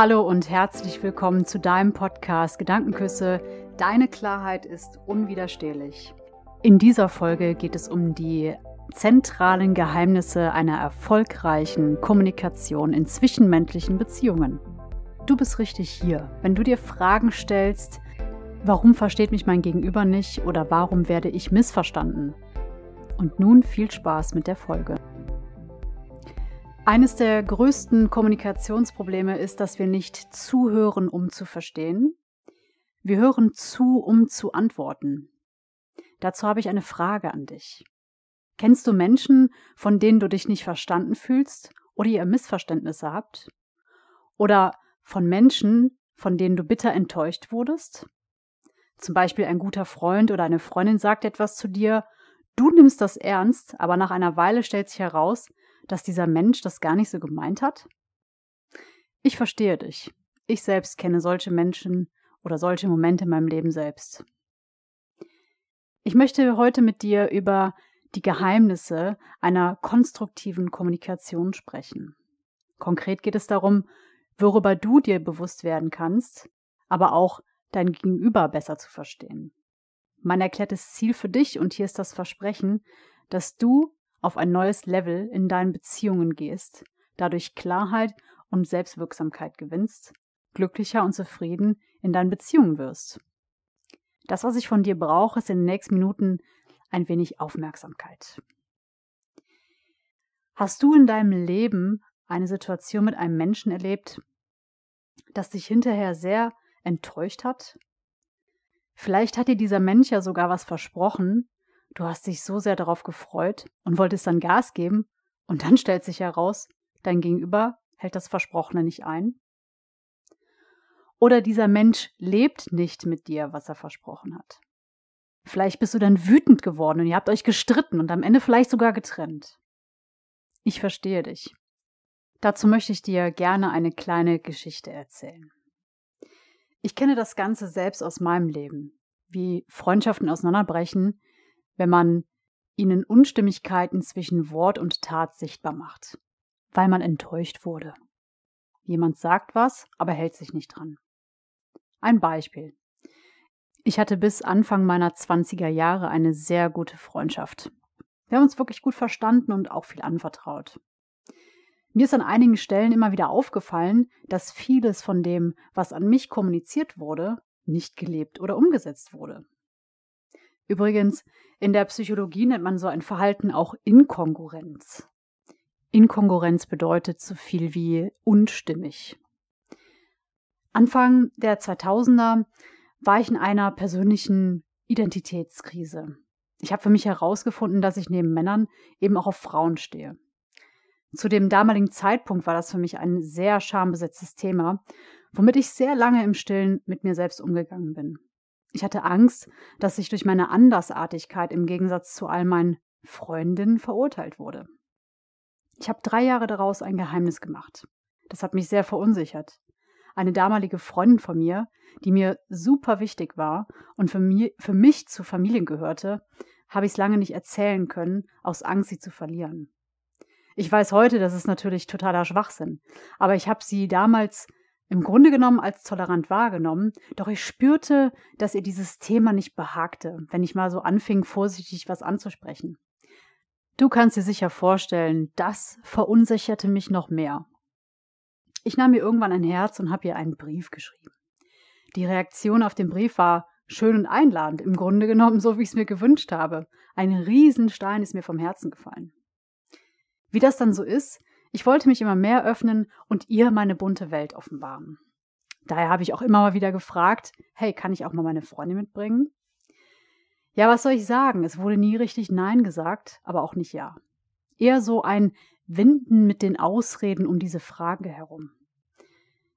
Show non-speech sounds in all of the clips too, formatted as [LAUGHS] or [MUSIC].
Hallo und herzlich willkommen zu deinem Podcast Gedankenküsse. Deine Klarheit ist unwiderstehlich. In dieser Folge geht es um die zentralen Geheimnisse einer erfolgreichen Kommunikation in zwischenmenschlichen Beziehungen. Du bist richtig hier. Wenn du dir Fragen stellst, warum versteht mich mein Gegenüber nicht oder warum werde ich missverstanden? Und nun viel Spaß mit der Folge. Eines der größten Kommunikationsprobleme ist, dass wir nicht zuhören, um zu verstehen. Wir hören zu, um zu antworten. Dazu habe ich eine Frage an dich. Kennst du Menschen, von denen du dich nicht verstanden fühlst oder ihr Missverständnisse habt? Oder von Menschen, von denen du bitter enttäuscht wurdest? Zum Beispiel ein guter Freund oder eine Freundin sagt etwas zu dir, du nimmst das ernst, aber nach einer Weile stellt sich heraus, dass dieser Mensch das gar nicht so gemeint hat? Ich verstehe dich. Ich selbst kenne solche Menschen oder solche Momente in meinem Leben selbst. Ich möchte heute mit dir über die Geheimnisse einer konstruktiven Kommunikation sprechen. Konkret geht es darum, worüber du dir bewusst werden kannst, aber auch dein Gegenüber besser zu verstehen. Mein erklärtes Ziel für dich, und hier ist das Versprechen, dass du auf ein neues Level in deinen Beziehungen gehst, dadurch Klarheit und Selbstwirksamkeit gewinnst, glücklicher und zufrieden in deinen Beziehungen wirst. Das, was ich von dir brauche, ist in den nächsten Minuten ein wenig Aufmerksamkeit. Hast du in deinem Leben eine Situation mit einem Menschen erlebt, das dich hinterher sehr enttäuscht hat? Vielleicht hat dir dieser Mensch ja sogar was versprochen, Du hast dich so sehr darauf gefreut und wolltest dann Gas geben, und dann stellt sich heraus, dein Gegenüber hält das Versprochene nicht ein. Oder dieser Mensch lebt nicht mit dir, was er versprochen hat. Vielleicht bist du dann wütend geworden und ihr habt euch gestritten und am Ende vielleicht sogar getrennt. Ich verstehe dich. Dazu möchte ich dir gerne eine kleine Geschichte erzählen. Ich kenne das Ganze selbst aus meinem Leben, wie Freundschaften auseinanderbrechen, wenn man ihnen Unstimmigkeiten zwischen Wort und Tat sichtbar macht, weil man enttäuscht wurde. Jemand sagt was, aber hält sich nicht dran. Ein Beispiel. Ich hatte bis Anfang meiner 20er Jahre eine sehr gute Freundschaft. Wir haben uns wirklich gut verstanden und auch viel anvertraut. Mir ist an einigen Stellen immer wieder aufgefallen, dass vieles von dem, was an mich kommuniziert wurde, nicht gelebt oder umgesetzt wurde. Übrigens, in der Psychologie nennt man so ein Verhalten auch Inkongruenz. Inkongruenz bedeutet so viel wie unstimmig. Anfang der 2000er war ich in einer persönlichen Identitätskrise. Ich habe für mich herausgefunden, dass ich neben Männern eben auch auf Frauen stehe. Zu dem damaligen Zeitpunkt war das für mich ein sehr schambesetztes Thema, womit ich sehr lange im Stillen mit mir selbst umgegangen bin. Ich hatte Angst, dass ich durch meine Andersartigkeit im Gegensatz zu all meinen Freundinnen verurteilt wurde. Ich habe drei Jahre daraus ein Geheimnis gemacht. Das hat mich sehr verunsichert. Eine damalige Freundin von mir, die mir super wichtig war und für, mir, für mich zur Familie gehörte, habe ich es lange nicht erzählen können, aus Angst, sie zu verlieren. Ich weiß heute, das ist natürlich totaler Schwachsinn, aber ich habe sie damals im Grunde genommen als tolerant wahrgenommen, doch ich spürte, dass ihr dieses Thema nicht behagte, wenn ich mal so anfing, vorsichtig was anzusprechen. Du kannst dir sicher vorstellen, das verunsicherte mich noch mehr. Ich nahm mir irgendwann ein Herz und habe ihr einen Brief geschrieben. Die Reaktion auf den Brief war schön und einladend, im Grunde genommen so, wie ich es mir gewünscht habe. Ein Riesenstein ist mir vom Herzen gefallen. Wie das dann so ist, ich wollte mich immer mehr öffnen und ihr meine bunte Welt offenbaren. Daher habe ich auch immer mal wieder gefragt, hey, kann ich auch mal meine Freundin mitbringen? Ja, was soll ich sagen? Es wurde nie richtig Nein gesagt, aber auch nicht Ja. Eher so ein Winden mit den Ausreden um diese Frage herum.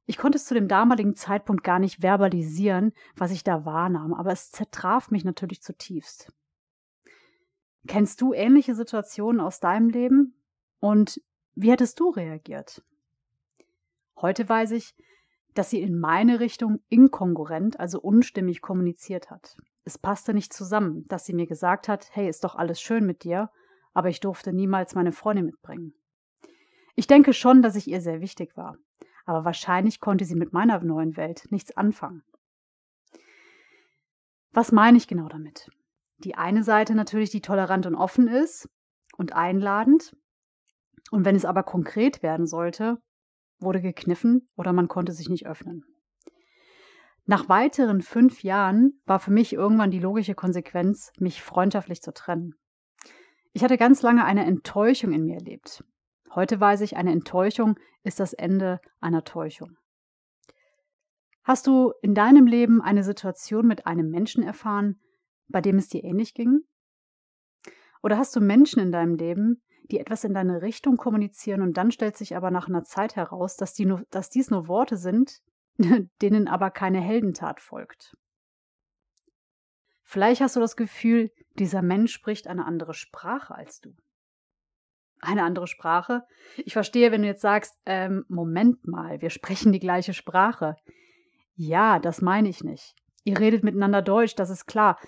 Ich konnte es zu dem damaligen Zeitpunkt gar nicht verbalisieren, was ich da wahrnahm, aber es zertraf mich natürlich zutiefst. Kennst du ähnliche Situationen aus deinem Leben? Und wie hättest du reagiert? Heute weiß ich, dass sie in meine Richtung inkongruent, also unstimmig kommuniziert hat. Es passte nicht zusammen, dass sie mir gesagt hat, hey, ist doch alles schön mit dir, aber ich durfte niemals meine Freundin mitbringen. Ich denke schon, dass ich ihr sehr wichtig war. aber wahrscheinlich konnte sie mit meiner neuen Welt nichts anfangen. Was meine ich genau damit? Die eine Seite natürlich, die tolerant und offen ist und einladend. Und wenn es aber konkret werden sollte, wurde gekniffen oder man konnte sich nicht öffnen. Nach weiteren fünf Jahren war für mich irgendwann die logische Konsequenz, mich freundschaftlich zu trennen. Ich hatte ganz lange eine Enttäuschung in mir erlebt. Heute weiß ich, eine Enttäuschung ist das Ende einer Täuschung. Hast du in deinem Leben eine Situation mit einem Menschen erfahren, bei dem es dir ähnlich ging? Oder hast du Menschen in deinem Leben, die etwas in deine Richtung kommunizieren und dann stellt sich aber nach einer Zeit heraus, dass, die nur, dass dies nur Worte sind, [LAUGHS] denen aber keine Heldentat folgt? Vielleicht hast du das Gefühl, dieser Mensch spricht eine andere Sprache als du eine andere Sprache. Ich verstehe, wenn du jetzt sagst, ähm, Moment mal, wir sprechen die gleiche Sprache. Ja, das meine ich nicht. Ihr redet miteinander Deutsch, das ist klar.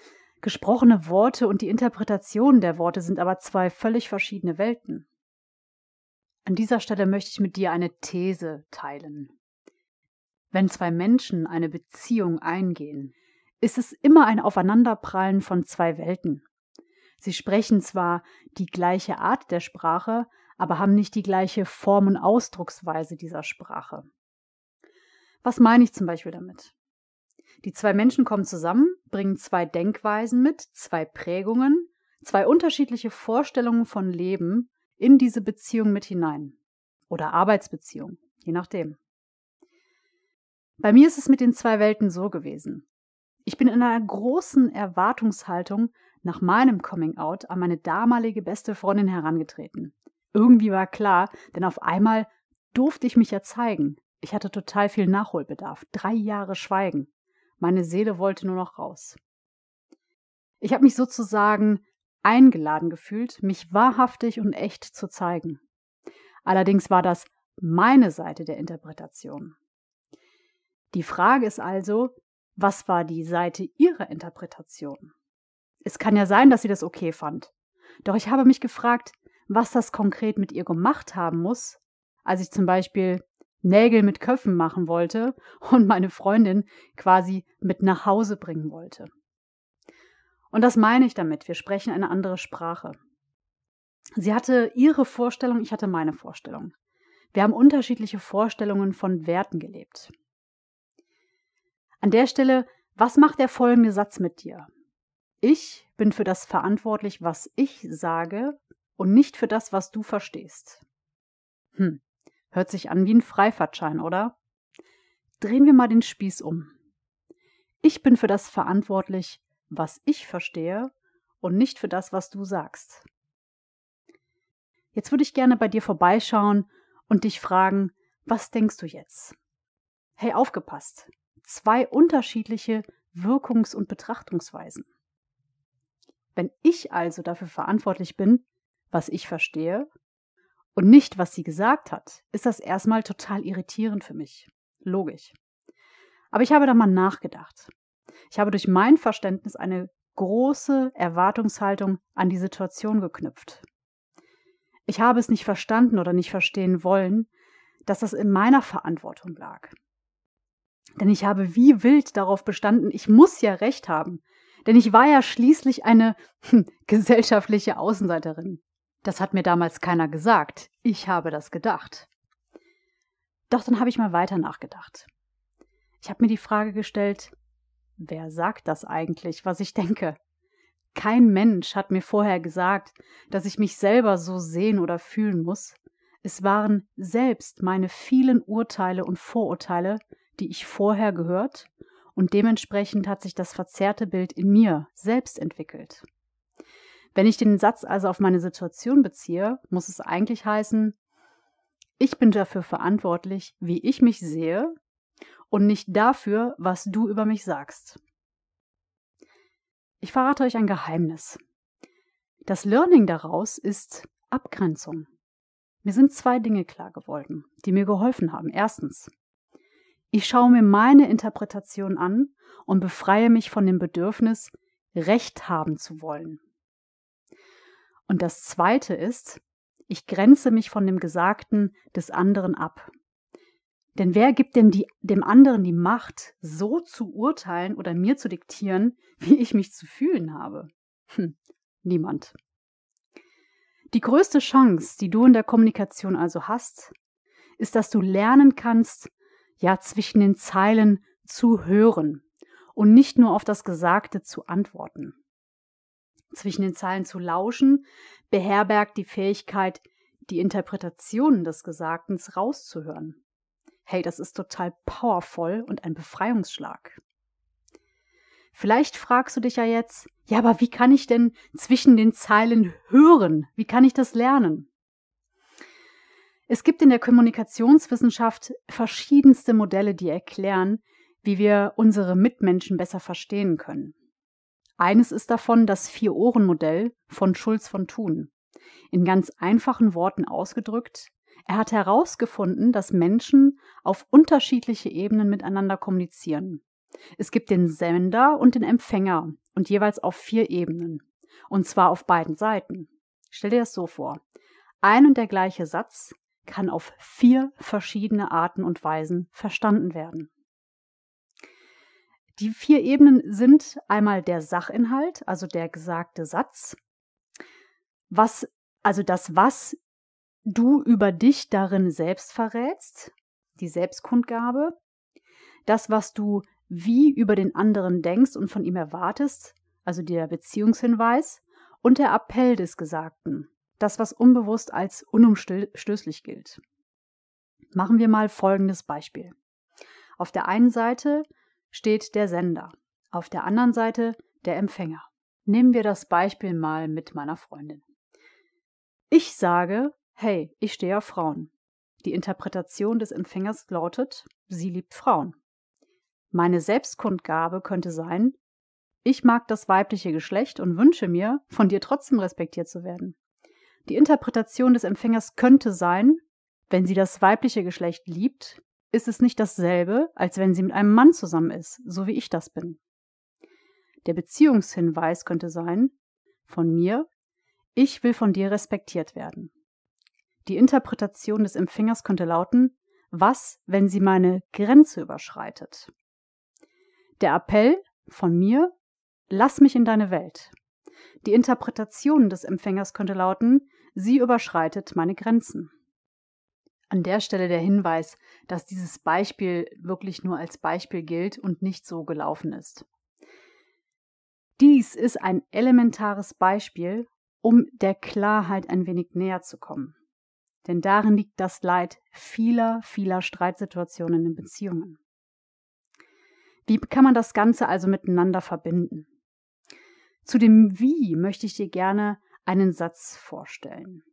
Gesprochene Worte und die Interpretation der Worte sind aber zwei völlig verschiedene Welten. An dieser Stelle möchte ich mit dir eine These teilen. Wenn zwei Menschen eine Beziehung eingehen, ist es immer ein Aufeinanderprallen von zwei Welten. Sie sprechen zwar die gleiche Art der Sprache, aber haben nicht die gleiche Form und Ausdrucksweise dieser Sprache. Was meine ich zum Beispiel damit? Die zwei Menschen kommen zusammen, bringen zwei Denkweisen mit, zwei Prägungen, zwei unterschiedliche Vorstellungen von Leben in diese Beziehung mit hinein. Oder Arbeitsbeziehung, je nachdem. Bei mir ist es mit den zwei Welten so gewesen. Ich bin in einer großen Erwartungshaltung nach meinem Coming Out an meine damalige beste Freundin herangetreten. Irgendwie war klar, denn auf einmal durfte ich mich ja zeigen. Ich hatte total viel Nachholbedarf. Drei Jahre Schweigen. Meine Seele wollte nur noch raus. Ich habe mich sozusagen eingeladen gefühlt, mich wahrhaftig und echt zu zeigen. Allerdings war das meine Seite der Interpretation. Die Frage ist also, was war die Seite ihrer Interpretation? Es kann ja sein, dass sie das okay fand. Doch ich habe mich gefragt, was das konkret mit ihr gemacht haben muss, als ich zum Beispiel Nägel mit Köpfen machen wollte und meine Freundin quasi mit nach Hause bringen wollte. Und das meine ich damit, wir sprechen eine andere Sprache. Sie hatte ihre Vorstellung, ich hatte meine Vorstellung. Wir haben unterschiedliche Vorstellungen von Werten gelebt. An der Stelle, was macht der folgende Satz mit dir? Ich bin für das verantwortlich, was ich sage und nicht für das, was du verstehst. Hm, hört sich an wie ein Freifahrtschein, oder? Drehen wir mal den Spieß um. Ich bin für das verantwortlich, was ich verstehe und nicht für das, was du sagst. Jetzt würde ich gerne bei dir vorbeischauen und dich fragen, was denkst du jetzt? Hey, aufgepasst zwei unterschiedliche Wirkungs- und Betrachtungsweisen. Wenn ich also dafür verantwortlich bin, was ich verstehe, und nicht, was sie gesagt hat, ist das erstmal total irritierend für mich. Logisch. Aber ich habe da mal nachgedacht. Ich habe durch mein Verständnis eine große Erwartungshaltung an die Situation geknüpft. Ich habe es nicht verstanden oder nicht verstehen wollen, dass das in meiner Verantwortung lag. Denn ich habe wie wild darauf bestanden, ich muss ja recht haben. Denn ich war ja schließlich eine hm, gesellschaftliche Außenseiterin. Das hat mir damals keiner gesagt. Ich habe das gedacht. Doch dann habe ich mal weiter nachgedacht. Ich habe mir die Frage gestellt, wer sagt das eigentlich, was ich denke? Kein Mensch hat mir vorher gesagt, dass ich mich selber so sehen oder fühlen muss. Es waren selbst meine vielen Urteile und Vorurteile, die ich vorher gehört, und dementsprechend hat sich das verzerrte Bild in mir selbst entwickelt. Wenn ich den Satz also auf meine Situation beziehe, muss es eigentlich heißen, ich bin dafür verantwortlich, wie ich mich sehe und nicht dafür, was du über mich sagst. Ich verrate euch ein Geheimnis. Das Learning daraus ist Abgrenzung. Mir sind zwei Dinge klar geworden, die mir geholfen haben. Erstens, ich schaue mir meine Interpretation an und befreie mich von dem Bedürfnis, Recht haben zu wollen. Und das Zweite ist, ich grenze mich von dem Gesagten des anderen ab. Denn wer gibt dem, die, dem anderen die Macht, so zu urteilen oder mir zu diktieren, [LAUGHS] wie ich mich zu fühlen habe? Hm, niemand. Die größte Chance, die du in der Kommunikation also hast, ist, dass du lernen kannst, ja zwischen den Zeilen zu hören und nicht nur auf das Gesagte zu antworten. Zwischen den Zeilen zu lauschen beherbergt die Fähigkeit, die Interpretationen des Gesagten rauszuhören. Hey, das ist total powervoll und ein Befreiungsschlag. Vielleicht fragst du dich ja jetzt, ja, aber wie kann ich denn zwischen den Zeilen hören? Wie kann ich das lernen? Es gibt in der Kommunikationswissenschaft verschiedenste Modelle, die erklären, wie wir unsere Mitmenschen besser verstehen können. Eines ist davon das Vier-Ohren-Modell von Schulz von Thun. In ganz einfachen Worten ausgedrückt, er hat herausgefunden, dass Menschen auf unterschiedliche Ebenen miteinander kommunizieren. Es gibt den Sender und den Empfänger und jeweils auf vier Ebenen. Und zwar auf beiden Seiten. Stell dir das so vor. Ein und der gleiche Satz kann auf vier verschiedene Arten und Weisen verstanden werden. Die vier Ebenen sind einmal der Sachinhalt, also der gesagte Satz, was, also das, was du über dich darin selbst verrätst, die Selbstkundgabe, das, was du wie über den anderen denkst und von ihm erwartest, also der Beziehungshinweis, und der Appell des Gesagten, das, was unbewusst als unumstößlich gilt. Machen wir mal folgendes Beispiel. Auf der einen Seite steht der Sender, auf der anderen Seite der Empfänger. Nehmen wir das Beispiel mal mit meiner Freundin. Ich sage, hey, ich stehe auf Frauen. Die Interpretation des Empfängers lautet, sie liebt Frauen. Meine Selbstkundgabe könnte sein, ich mag das weibliche Geschlecht und wünsche mir, von dir trotzdem respektiert zu werden. Die Interpretation des Empfängers könnte sein, wenn sie das weibliche Geschlecht liebt, ist es nicht dasselbe, als wenn sie mit einem Mann zusammen ist, so wie ich das bin. Der Beziehungshinweis könnte sein, von mir, ich will von dir respektiert werden. Die Interpretation des Empfängers könnte lauten, was, wenn sie meine Grenze überschreitet? Der Appell von mir, lass mich in deine Welt. Die Interpretation des Empfängers könnte lauten, sie überschreitet meine Grenzen. An der Stelle der Hinweis, dass dieses Beispiel wirklich nur als Beispiel gilt und nicht so gelaufen ist. Dies ist ein elementares Beispiel, um der Klarheit ein wenig näher zu kommen. Denn darin liegt das Leid vieler, vieler Streitsituationen in Beziehungen. Wie kann man das Ganze also miteinander verbinden? Zu dem Wie möchte ich dir gerne einen Satz vorstellen.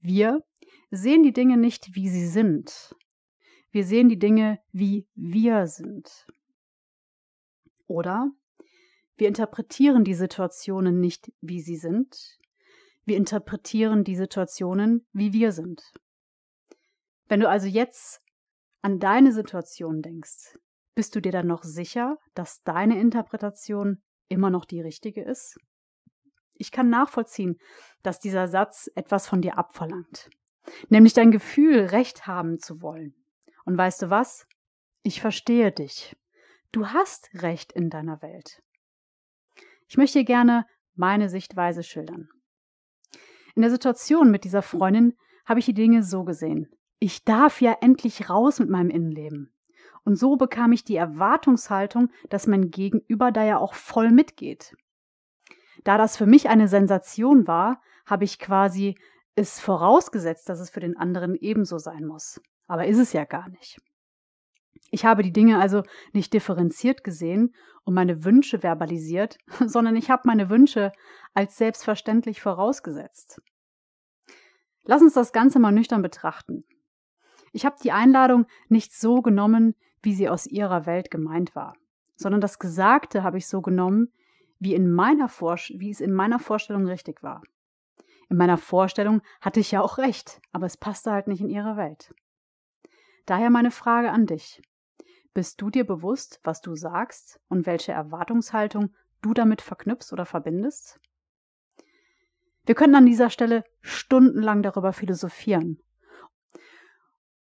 Wir sehen die Dinge nicht, wie sie sind. Wir sehen die Dinge, wie wir sind. Oder wir interpretieren die Situationen nicht, wie sie sind. Wir interpretieren die Situationen, wie wir sind. Wenn du also jetzt an deine Situation denkst, bist du dir dann noch sicher, dass deine Interpretation immer noch die richtige ist? Ich kann nachvollziehen, dass dieser Satz etwas von dir abverlangt, nämlich dein Gefühl, Recht haben zu wollen. Und weißt du was? Ich verstehe dich. Du hast Recht in deiner Welt. Ich möchte dir gerne meine Sichtweise schildern. In der Situation mit dieser Freundin habe ich die Dinge so gesehen. Ich darf ja endlich raus mit meinem Innenleben. Und so bekam ich die Erwartungshaltung, dass mein Gegenüber da ja auch voll mitgeht. Da das für mich eine Sensation war, habe ich quasi es vorausgesetzt, dass es für den anderen ebenso sein muss. Aber ist es ja gar nicht. Ich habe die Dinge also nicht differenziert gesehen und meine Wünsche verbalisiert, [LAUGHS] sondern ich habe meine Wünsche als selbstverständlich vorausgesetzt. Lass uns das Ganze mal nüchtern betrachten. Ich habe die Einladung nicht so genommen, wie sie aus ihrer Welt gemeint war, sondern das Gesagte habe ich so genommen, wie, in meiner wie es in meiner Vorstellung richtig war. In meiner Vorstellung hatte ich ja auch recht, aber es passte halt nicht in ihre Welt. Daher meine Frage an dich. Bist du dir bewusst, was du sagst und welche Erwartungshaltung du damit verknüpfst oder verbindest? Wir können an dieser Stelle stundenlang darüber philosophieren.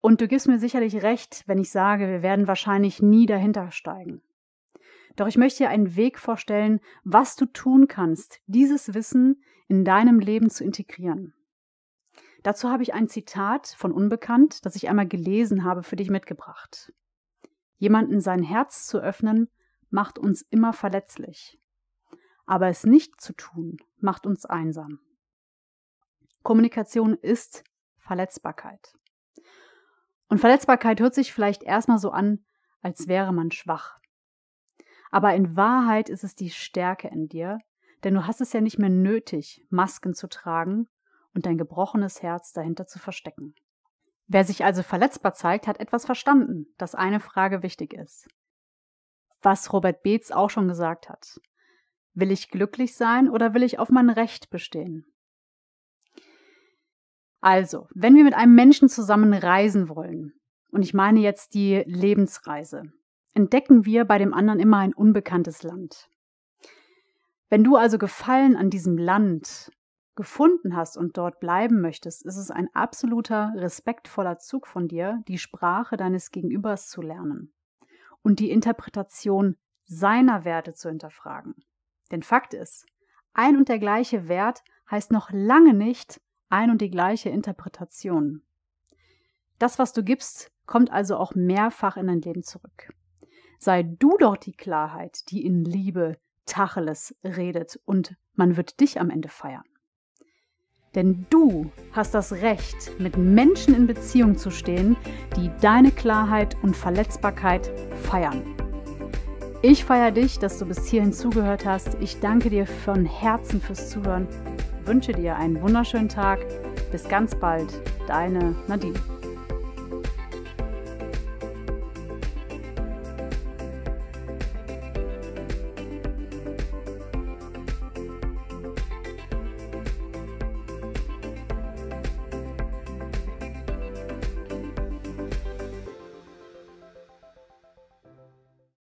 Und du gibst mir sicherlich recht, wenn ich sage, wir werden wahrscheinlich nie dahinter steigen. Doch ich möchte dir einen Weg vorstellen, was du tun kannst, dieses Wissen in deinem Leben zu integrieren. Dazu habe ich ein Zitat von Unbekannt, das ich einmal gelesen habe, für dich mitgebracht. Jemanden sein Herz zu öffnen, macht uns immer verletzlich. Aber es nicht zu tun, macht uns einsam. Kommunikation ist Verletzbarkeit. Und Verletzbarkeit hört sich vielleicht erstmal so an, als wäre man schwach. Aber in Wahrheit ist es die Stärke in dir, denn du hast es ja nicht mehr nötig, Masken zu tragen und dein gebrochenes Herz dahinter zu verstecken. Wer sich also verletzbar zeigt, hat etwas verstanden, dass eine Frage wichtig ist. Was Robert Beetz auch schon gesagt hat. Will ich glücklich sein oder will ich auf mein Recht bestehen? Also, wenn wir mit einem Menschen zusammen reisen wollen, und ich meine jetzt die Lebensreise, entdecken wir bei dem anderen immer ein unbekanntes Land. Wenn du also Gefallen an diesem Land gefunden hast und dort bleiben möchtest, ist es ein absoluter respektvoller Zug von dir, die Sprache deines Gegenübers zu lernen und die Interpretation seiner Werte zu hinterfragen. Denn Fakt ist, ein und der gleiche Wert heißt noch lange nicht ein und die gleiche Interpretation. Das, was du gibst, kommt also auch mehrfach in dein Leben zurück. Sei du doch die Klarheit, die in Liebe Tacheles redet und man wird dich am Ende feiern. Denn du hast das Recht, mit Menschen in Beziehung zu stehen, die deine Klarheit und Verletzbarkeit feiern. Ich feiere dich, dass du bis hierhin zugehört hast. Ich danke dir von Herzen fürs Zuhören. Wünsche dir einen wunderschönen Tag. Bis ganz bald, deine Nadine.